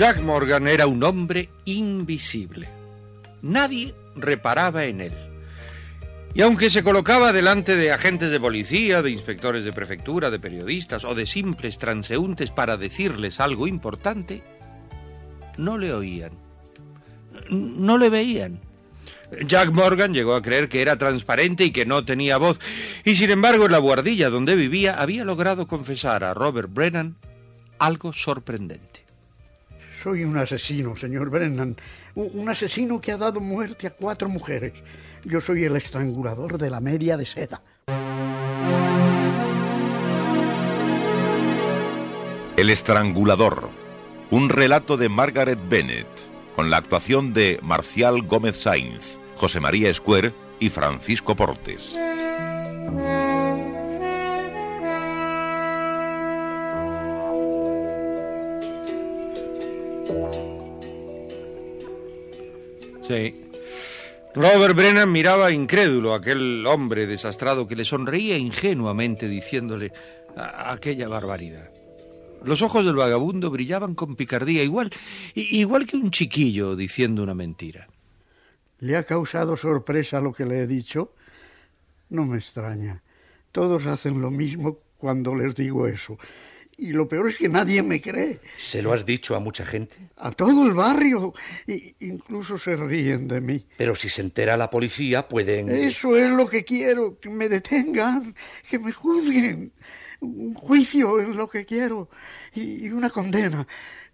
Jack Morgan era un hombre invisible. Nadie reparaba en él. Y aunque se colocaba delante de agentes de policía, de inspectores de prefectura, de periodistas o de simples transeúntes para decirles algo importante, no le oían. No le veían. Jack Morgan llegó a creer que era transparente y que no tenía voz, y sin embargo en la guardilla donde vivía había logrado confesar a Robert Brennan algo sorprendente. Soy un asesino, señor Brennan. Un, asesino que ha dado muerte a cuatro mujeres. Yo soy el estrangulador de la media de seda. El estrangulador. Un relato de Margaret Bennett, con la actuación de Marcial Gómez Sainz, José María Escuer y Francisco Portes. Sí. Robert Brennan miraba incrédulo a aquel hombre desastrado que le sonreía ingenuamente diciéndole aquella barbaridad. Los ojos del vagabundo brillaban con picardía, igual, igual que un chiquillo diciendo una mentira. ¿Le ha causado sorpresa lo que le he dicho? No me extraña. Todos hacen lo mismo cuando les digo eso. Y lo peor es que nadie me cree. ¿Se lo has dicho a mucha gente? A todo el barrio. I- incluso se ríen de mí. Pero si se entera la policía, pueden... Eso es lo que quiero, que me detengan, que me juzguen. Un juicio es lo que quiero y y una condena.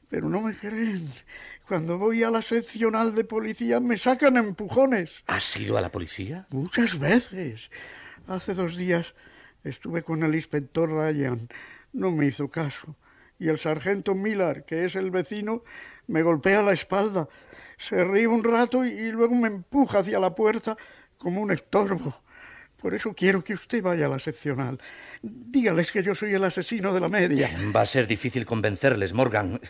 Pero no me creen. Cuando voy a la seccional de policía me sacan empujones. ¿Has ido a la policía? Muchas veces. Hace dos días estuve con el inspector Ryan. No me hizo caso. Y el sargento Miller, que es el vecino, me golpea la espalda. Se ríe un rato y, y luego me empuja hacia la puerta como un estorbo. Por eso quiero que usted vaya a la seccional. Dígales que yo soy el asesino de la media. Va a ser difícil convencerles, Morgan.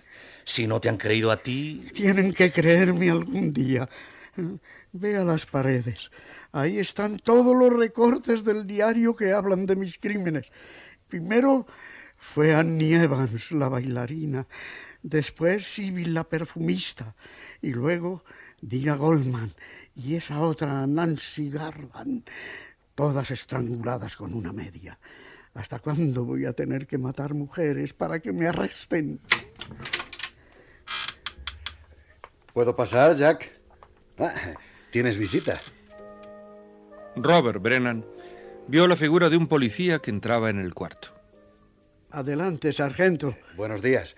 Si no te han creído a ti... Tienen que creerme algún día. Vea las paredes. Ahí están todos los recortes del diario que hablan de mis crímenes. Primero fue Annie Evans, la bailarina. Después Sibyl, la perfumista. Y luego Dina Goldman. Y esa otra Nancy Garland. Todas estranguladas con una media. ¿Hasta cuándo voy a tener que matar mujeres para que me arresten? ¿Puedo pasar, Jack? Ah, Tienes visita. Robert Brennan vio la figura de un policía que entraba en el cuarto. Adelante, sargento. Buenos días.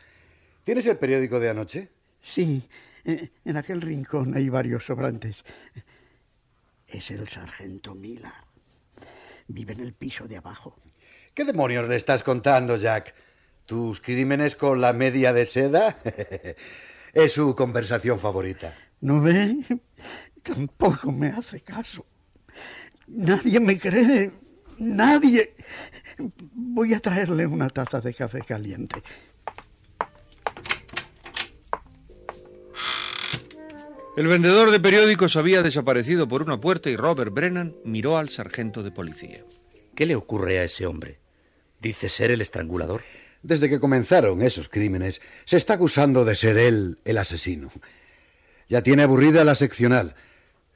¿Tienes el periódico de anoche? Sí, eh, en aquel rincón hay varios sobrantes. Es el sargento Miller. Vive en el piso de abajo. ¿Qué demonios le estás contando, Jack? ¿Tus crímenes con la media de seda? es su conversación favorita. ¿No ve? Tampoco me hace caso. Nadie me cree. Nadie. Voy a traerle una taza de café caliente. El vendedor de periódicos había desaparecido por una puerta y Robert Brennan miró al sargento de policía. ¿Qué le ocurre a ese hombre? ¿Dice ser el estrangulador? Desde que comenzaron esos crímenes, se está acusando de ser él el asesino. Ya tiene aburrida la seccional.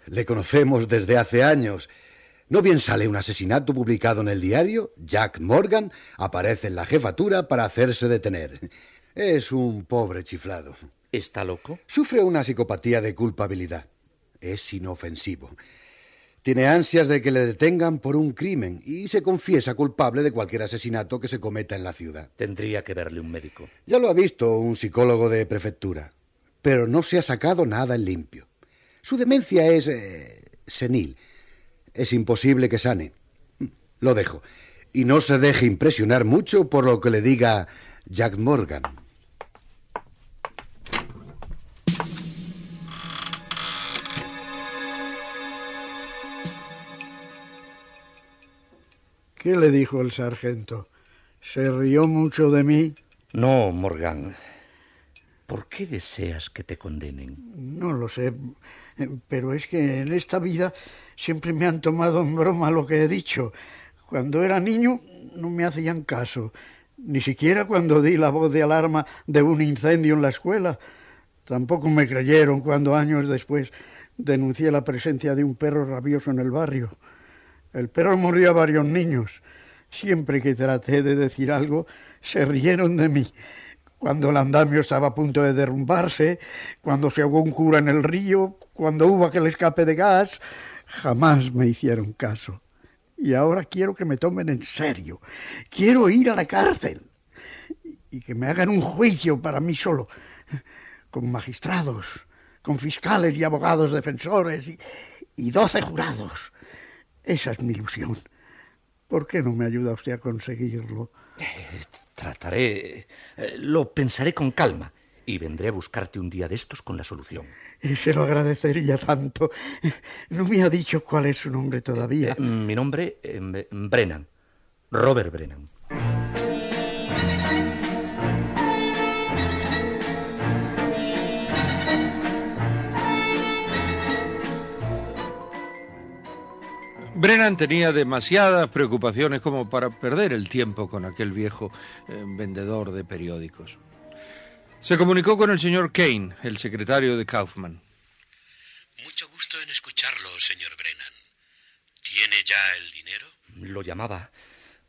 Le conocemos desde hace años. ¿No bien sale un asesinato publicado en el diario? Jack Morgan aparece en la jefatura para hacerse detener. Es un pobre chiflado. ¿Está loco? Sufre una psicopatía de culpabilidad. Es inofensivo. Tiene ansias de que le detengan por un crimen y se confiesa culpable de cualquier asesinato que se cometa en la ciudad. Tendría que verle un médico. Ya lo ha visto un psicólogo de prefectura, pero no se ha sacado nada en limpio. Su demencia es eh, senil. Es imposible que sane. Lo dejo. Y no se deje impresionar mucho por lo que le diga Jack Morgan. ¿Qué le dijo el sargento? ¿Se rió mucho de mí? No, Morgan. ¿Por qué deseas que te condenen? No lo sé, pero es que en esta vida siempre me han tomado en broma lo que he dicho. Cuando era niño no me hacían caso, ni siquiera cuando di la voz de alarma de un incendio en la escuela. Tampoco me creyeron cuando años después denuncié la presencia de un perro rabioso en el barrio. El perro murió a varios niños. Siempre que traté de decir algo, se rieron de mí. Cuando el andamio estaba a punto de derrumbarse, cuando se ahogó un cura en el río, cuando hubo aquel escape de gas, jamás me hicieron caso. Y ahora quiero que me tomen en serio. Quiero ir a la cárcel y que me hagan un juicio para mí solo, con magistrados, con fiscales y abogados defensores y, doce jurados. Esa es mi ilusión. ¿Por qué no me ayuda usted a conseguirlo? Trataré. eh, lo pensaré con calma y vendré a buscarte un día de estos con la solución. Eh, Se lo agradecería tanto. No me ha dicho cuál es su nombre todavía. Eh, mi nombre, eh, Brennan. Robert Brennan. Brennan tenía demasiadas preocupaciones como para perder el tiempo con aquel viejo eh, vendedor de periódicos. Se comunicó con el señor Kane, el secretario de Kaufman. Mucho gusto en escucharlo, señor Brennan. ¿Tiene ya el dinero? Lo llamaba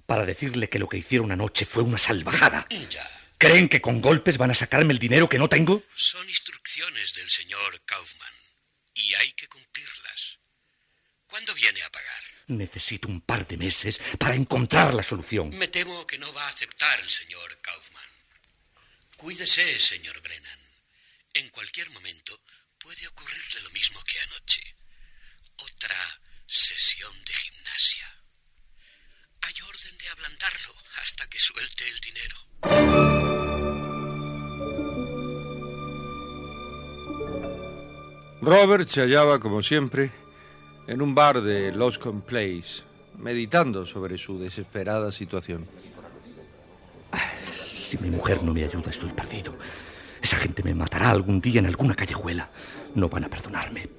para decirle que lo que hicieron anoche fue una salvajada. Ya. ¿Creen que con golpes van a sacarme el dinero que no tengo? Son instrucciones del señor Kaufman y hay que cumplirlas. ¿Cuándo viene a pagar? Necesito un par de meses para encontrar la solución. Me temo que no va a aceptar el señor Kaufman. Cuídese, señor Brennan. En cualquier momento puede ocurrirle lo mismo que anoche. Otra sesión de gimnasia. Hay orden de ablandarlo hasta que suelte el dinero. Robert se hallaba, como siempre, en un bar de Loscombe Place, meditando sobre su desesperada situación. Si mi mujer no me ayuda, estoy perdido. Esa gente me matará algún día en alguna callejuela. No van a perdonarme.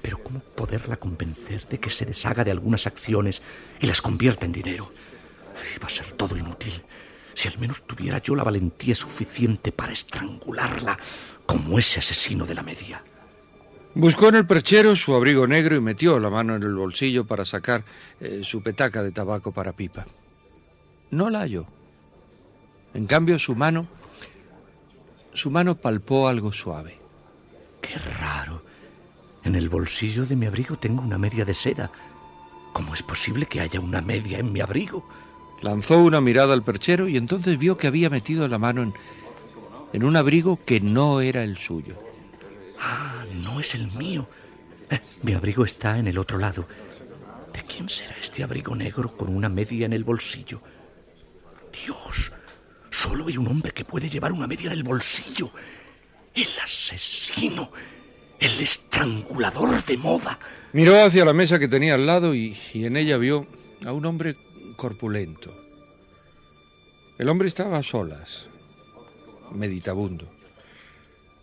Pero ¿cómo poderla convencer de que se deshaga de algunas acciones y las convierta en dinero? Va a ser todo inútil. Si al menos tuviera yo la valentía suficiente para estrangularla como ese asesino de la media. Buscó en el perchero su abrigo negro y metió la mano en el bolsillo para sacar eh, su petaca de tabaco para pipa. No la halló. En cambio, su mano, su mano palpó algo suave. Qué raro. En el bolsillo de mi abrigo tengo una media de seda. ¿Cómo es posible que haya una media en mi abrigo? Lanzó una mirada al perchero y entonces vio que había metido la mano en, en un abrigo que no era el suyo. Ah, no es el mío. Eh, mi abrigo está en el otro lado. ¿De quién será este abrigo negro con una media en el bolsillo? Dios, solo hay un hombre que puede llevar una media en el bolsillo. El asesino, el estrangulador de moda. Miró hacia la mesa que tenía al lado y, y en ella vio a un hombre corpulento. El hombre estaba a solas, meditabundo.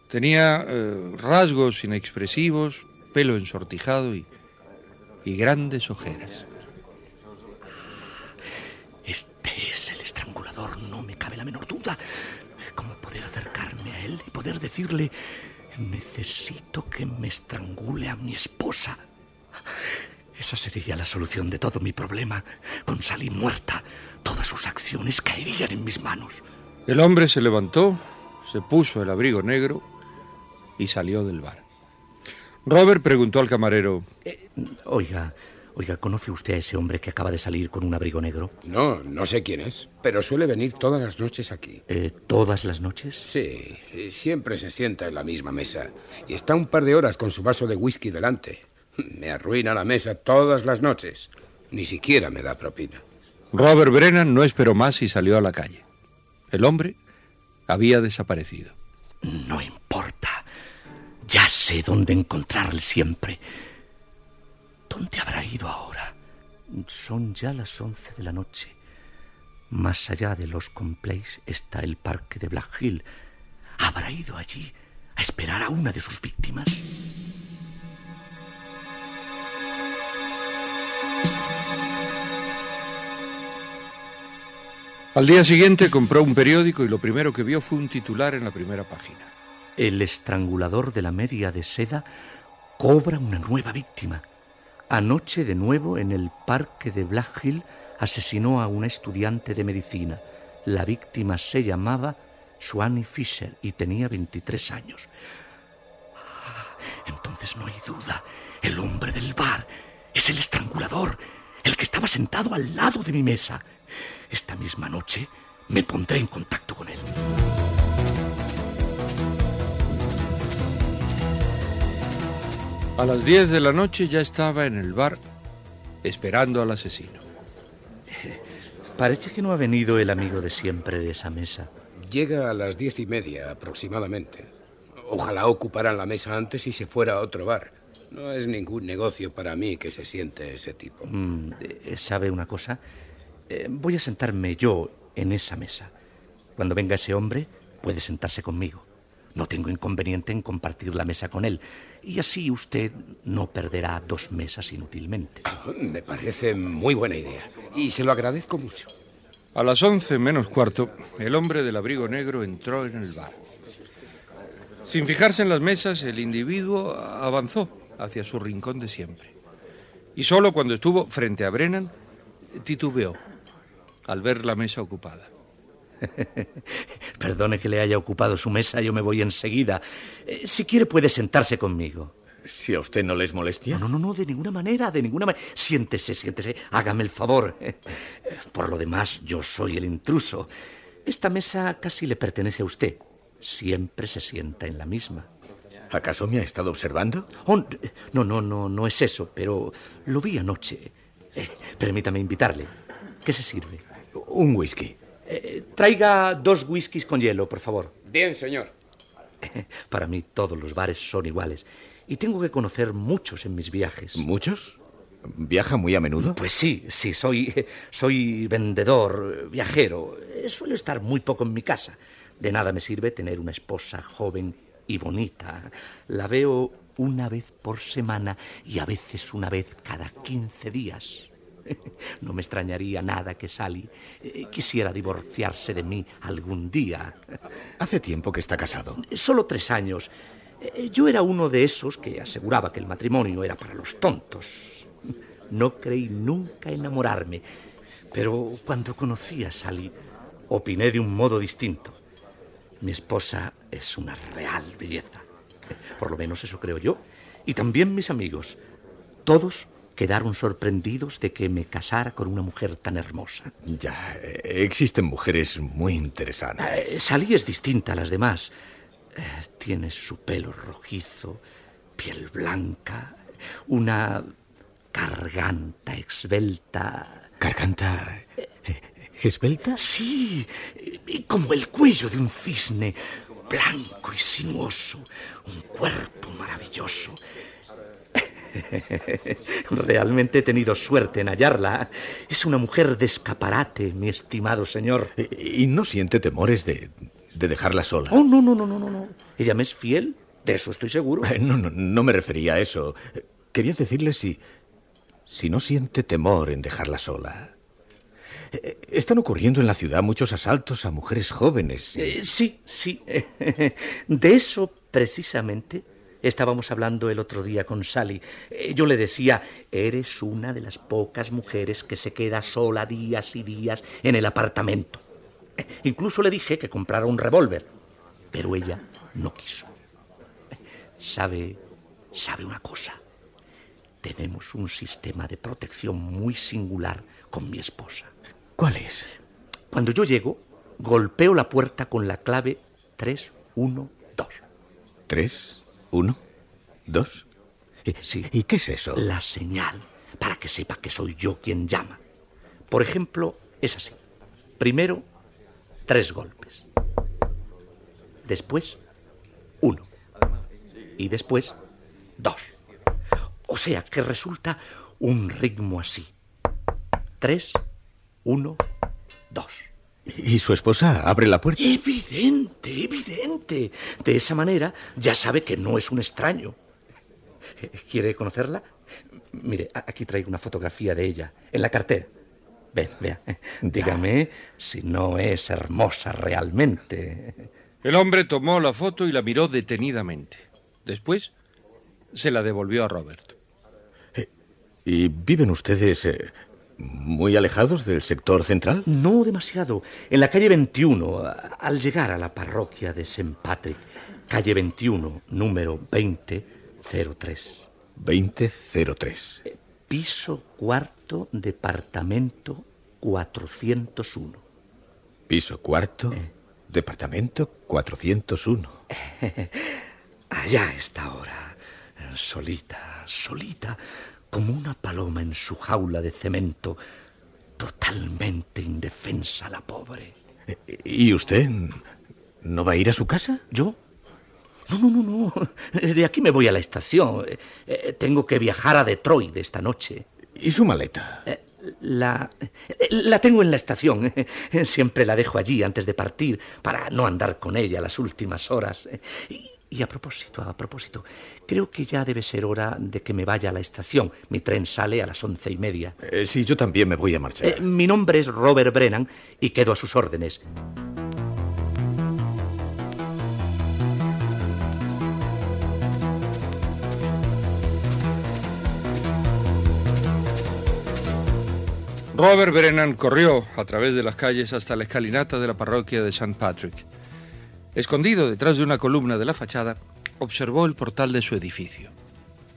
Tenía eh, rasgos inexpresivos, pelo ensortijado y, y grandes ojeras. Este es el estrangulador, no me cabe la menor duda. ¿Cómo poder acercarme a él y poder decirle, necesito que me estrangule a mi esposa? Esa sería la solución de todo mi problema. Con Sally muerta, todas sus acciones caerían en mis manos. El hombre se levantó, se puso el abrigo negro y salió del bar. Robert preguntó al camarero, Eh, oiga, oiga, ¿conoce usted a ese hombre que acaba de salir con un abrigo negro? No, no sé quién es, pero suele venir todas las noches aquí. Eh, ¿Todas las noches? Sí, y siempre se sienta en la misma mesa y está un par de horas con su vaso de whisky delante. Me arruina la mesa todas las noches. Ni siquiera me da propina. Robert Brennan no esperó más y salió a la calle. El hombre había desaparecido. No importa. Ya sé dónde encontrarle siempre. ¿Dónde habrá ido ahora? Son ya las once de la noche. Más allá de los Place está el parque de Black Hill. ¿Habrá ido allí a esperar a una de sus víctimas? Al día siguiente compró un periódico y lo primero que vio fue un titular en la primera página. El estrangulador de la media de seda cobra una nueva víctima. Anoche de nuevo en el parque de Black Hill asesinó a una estudiante de medicina. La víctima se llamaba Swanee Fisher y tenía 23 años. Ah, Entonces no hay duda. El hombre del bar es el estrangulador, el que estaba sentado al lado de mi mesa. Esta misma noche me pondré en contacto con él. A las 10 de la noche ya estaba en el bar esperando al asesino. Parece que no ha venido el amigo de siempre de esa mesa. Llega a las diez y media aproximadamente. Ojalá ocuparan la mesa antes y se fuera a otro bar. No es ningún negocio para mí que se siente ese tipo. Mm, eh, ¿Sabe una cosa? Eh, voy a sentarme yo en esa mesa. Cuando venga ese hombre, puede sentarse conmigo. No tengo inconveniente en compartir la mesa con él. Y así usted no perderá dos mesas inútilmente. Me parece muy buena idea. Y se lo agradezco mucho. A las 11 menos cuarto, el hombre del abrigo negro entró en el bar. Sin fijarse en las mesas, el individuo avanzó hacia su rincón de siempre. Y solo cuando estuvo frente a Brennan, titubeó al ver la mesa ocupada. Perdone que le haya ocupado su mesa, yo me voy enseguida. Eh, si quiere puede sentarse conmigo. Si a usted no les molestia. No, no, no, de ninguna manera, de ninguna manera. Siéntese, siéntese, hágame el favor. Por lo demás, yo soy el intruso. Esta mesa casi le pertenece a usted. Siempre se sienta en la misma. ¿Acaso me ha estado observando? Oh, no, no, no, no es eso, pero lo vi anoche. Eh, permítame invitarle. ¿Qué se sirve? Un whisky. Eh, traiga dos whiskies con hielo, por favor. Bien, señor. Para mí todos los bares son iguales. Y tengo que conocer muchos en mis viajes. ¿Muchos? ¿Viaja muy a menudo? Pues sí, sí, soy, soy vendedor, viajero. Suelo estar muy poco en mi casa. De nada me sirve tener una esposa joven y bonita. La veo una vez por semana y a veces una vez cada 15 días. No me extrañaría nada que Sally eh, quisiera divorciarse de mí algún día. ¿Hace tiempo que está casado? Solo tres años. Eh, Yo era uno de esos que aseguraba que el matrimonio era para los tontos. No creí nunca enamorarme, pero cuando conocí a Sally, opiné de un modo distinto. Mi esposa es una real belleza. Por lo menos eso creo yo. Y también mis amigos. Todos quedaron sorprendidos de que me casara con una mujer tan hermosa. Ya, eh, existen mujeres muy interesantes. Eh, Sally es distinta a las demás. Eh, tiene su pelo rojizo, piel blanca, una garganta esbelta. ¿Garganta esbelta? Sí, como el cuello de un cisne, blanco y sinuoso, un cuerpo maravilloso. Realmente he tenido suerte en hallarla. Es una mujer de escaparate, mi estimado señor. ¿Y no siente temores de, de dejarla sola? Oh, no, no, no, no, no, no. Ella me es fiel, de eso estoy seguro. Eh, No, no, no me refería a eso. Quería decirle si. si no siente temor en dejarla sola. Eh, Están ocurriendo en la ciudad muchos asaltos a mujeres jóvenes. Eh, sí, sí. De eso precisamente Estábamos hablando el otro día con Sally. Eh, Yo le decía, eres una de las pocas mujeres que se queda sola días y días en el apartamento. Eh, Incluso le dije que comprara un revólver, pero ella no quiso. ¿Sabe, sabe una cosa? Tenemos un sistema de protección muy singular con mi esposa. ¿Cuál es? Cuando yo llego, golpeo la puerta con la clave 312. ¿Tres? ¿Uno? ¿Dos? ¿Y, Sí. ¿Y qué es eso? La señal para que sepa que soy yo quien llama. Por ejemplo, es así. Primero, tres golpes. Después, uno. Y después, dos. O sea que resulta un ritmo así. Tres, uno, dos. ¿Y su esposa abre la puerta? Evidente, evidente. De esa manera ya sabe que no es un extraño. ¿Quiere conocerla? Mire, aquí traigo una fotografía de ella, en la cartera. Ven, vea. Dígame si no es hermosa realmente. El hombre tomó la foto y la miró detenidamente. Después se la devolvió a Robert. ¿Y viven ustedes eh, muy alejados del sector central? No demasiado. En la calle 21, a- al llegar a la parroquia de St. Patrick, calle 21, número 2003. 2003. Piso cuarto, departamento 401. Piso cuarto, departamento 401. Allá está ahora, solita, solita, como una paloma en su jaula de cemento, totalmente indefensa la pobre. ¿Y usted no va a ir a su casa? ¿Yo? No, no, no, no. De aquí me voy a la estación. Eh, eh, Tengo que viajar a Detroit esta noche. ¿Y su maleta? Eh, La, la tengo en la estación. Siempre la dejo allí antes de partir para no andar con ella las últimas horas. Y, y a propósito, a propósito, creo que ya debe ser hora de que me vaya a la estación. Mi tren sale a las once y media. Eh, sí, yo también me voy a marchar. Eh, mi nombre es Robert Brennan y quedo a sus órdenes. Robert Brennan corrió a través de las calles hasta la escalinata de la parroquia de St. Patrick. Escondido detrás de una columna de la fachada, observó el portal de su edificio.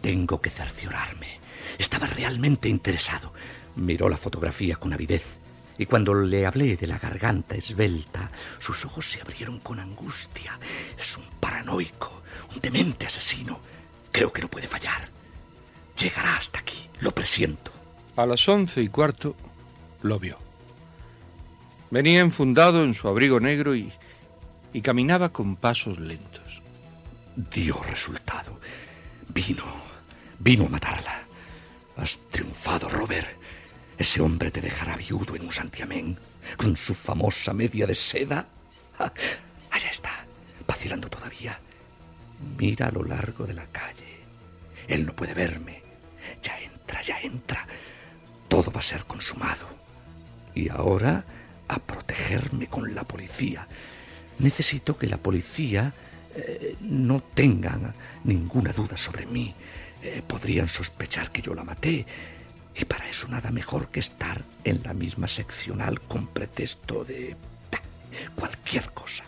Tengo que cerciorarme. Estaba realmente interesado. Miró la fotografía con avidez. Y cuando le hablé de la garganta esbelta, sus ojos se abrieron con angustia. Es un paranoico, un demente asesino. Creo que no puede fallar. Llegará hasta aquí, lo presiento. A las once y cuarto lo vio. Venía enfundado en su abrigo negro y, y caminaba con pasos lentos. Dio resultado. Vino, vino a matarla. Has triunfado, Robert. Ese hombre te dejará viudo en un santiamén, con su famosa media de seda. Ah, allá está, vacilando todavía. Mira a lo largo de la calle. Él no puede verme. Ya entra, ya entra. Todo va a ser consumado. Y ahora a protegerme con la policía. Necesito que la policía eh, no tenga ninguna duda sobre mí. Eh, podrían sospechar que yo la maté. Y para eso nada mejor que estar en la misma seccional con pretexto de bah, cualquier cosa.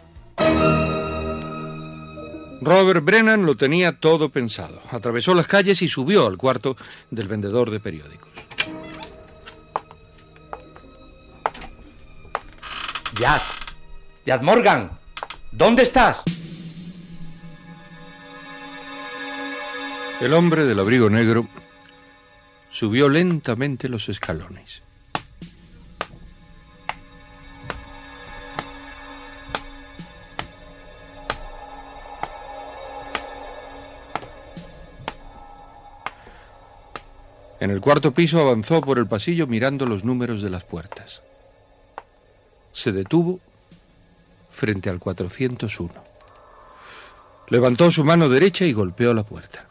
Robert Brennan lo tenía todo pensado. Atravesó las calles y subió al cuarto del vendedor de periódicos. Jack, Jack Morgan, ¿dónde estás? El hombre del abrigo negro subió lentamente los escalones. En el cuarto piso avanzó por el pasillo mirando los números de las puertas. Se detuvo frente al 401. Levantó su mano derecha y golpeó la puerta.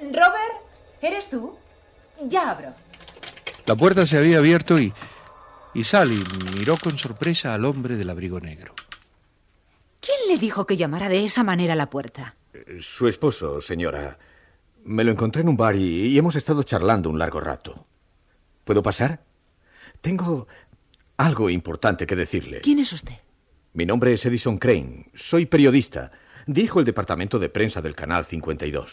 Robert, ¿eres tú? Ya abro. La puerta se había abierto y, y Sally miró con sorpresa al hombre del abrigo negro. ¿Quién ¿Quién le dijo que llamara de esa manera a la puerta? Su esposo, señora. Me lo encontré en un bar y, y hemos estado charlando un largo rato. ¿Puedo pasar? Tengo algo importante que decirle. ¿Quién es usted? Mi nombre es Edison Crane. Soy periodista. Dirijo el departamento de prensa del Canal 52.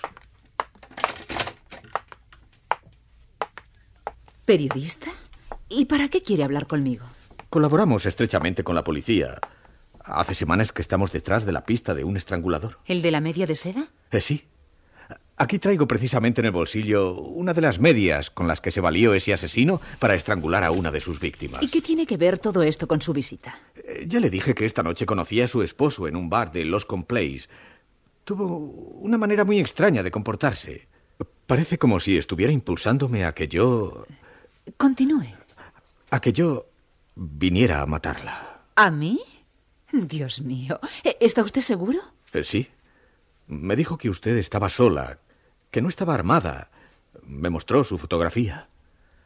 ¿Periodista? ¿Y para qué quiere hablar conmigo? Colaboramos estrechamente con la policía. Hace semanas que estamos detrás de la pista de un estrangulador. ¿El de la media de seda? Eh, sí. Aquí traigo precisamente en el bolsillo una de las medias con las que se valió ese asesino para estrangular a una de sus víctimas. ¿Y qué tiene que ver todo esto con su visita? Eh, Ya le dije que esta noche conocí a su esposo en un bar de Los Place. Tuvo una manera muy extraña de comportarse. Parece como si estuviera impulsándome a que yo... Continúe. a que yo viniera a matarla. ¿A mí? Dios mío. ¿E- ¿Está usted seguro? Eh, sí. Me dijo que usted estaba sola, que no estaba armada. Me mostró su fotografía.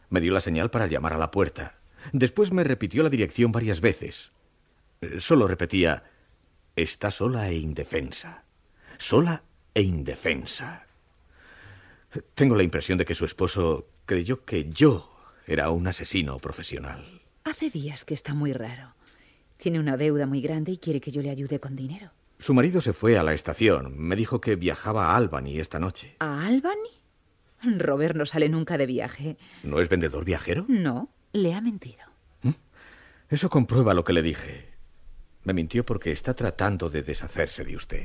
Me dio la señal para llamar a la puerta. Después me repitió la dirección varias veces. Eh, Solo repetía, está sola e indefensa. Sola e indefensa. Tengo la impresión de que su esposo creyó que yo era un asesino profesional. Hace días que está muy raro. Tiene una deuda muy grande y quiere que yo le ayude con dinero. Su marido se fue a la estación. Me dijo que viajaba a Albany esta noche. ¿A Albany? Robert no sale nunca de viaje. ¿No es vendedor viajero? No, le ha mentido. Eso comprueba lo que le dije. Me mintió porque está tratando de deshacerse de usted.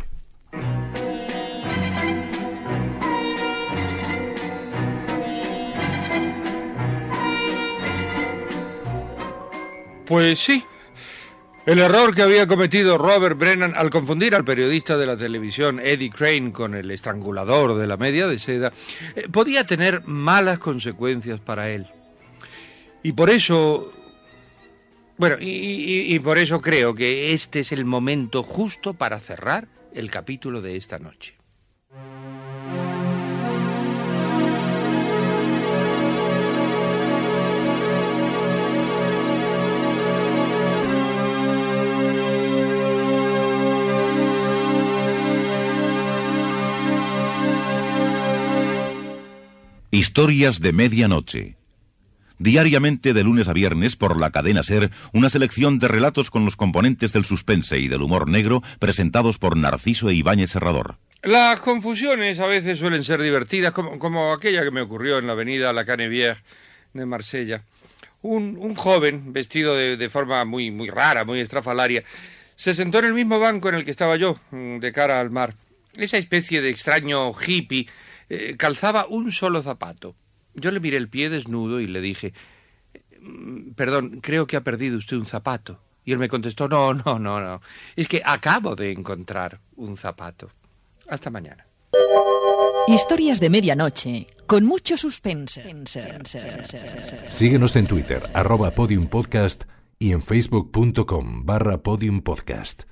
Pues sí. El error que había cometido Robert Brennan al confundir al periodista de la televisión Eddie Crane con el estrangulador de la media de seda eh, podía tener malas consecuencias para él. Y por eso... Bueno, y, por eso creo que este es el momento justo para cerrar el capítulo de esta noche. Historias de medianoche. Diariamente de lunes a viernes por la cadena Ser, una selección de relatos con los componentes del suspense y del humor negro presentados por Narciso e Ibáñez Serrador. Las confusiones a veces suelen ser divertidas, como, aquella que me ocurrió en la avenida La Canebière de Marsella. Un, un joven, vestido de, de forma muy, muy rara, muy estrafalaria, se sentó en el mismo banco en el que estaba yo, mm, de cara al mar. Esa especie de extraño hippie eh, calzaba un solo zapato. Yo le miré el pie desnudo y le dije, "Mm, perdón, creo que ha perdido usted un zapato. Y él me contestó, no, no, no, no. Es que acabo de encontrar un zapato. Hasta mañana. Historias de medianoche, con mucho suspense. Síguenos en Twitter, arroba podiumpodcast y en facebook.com barra podiumpodcast.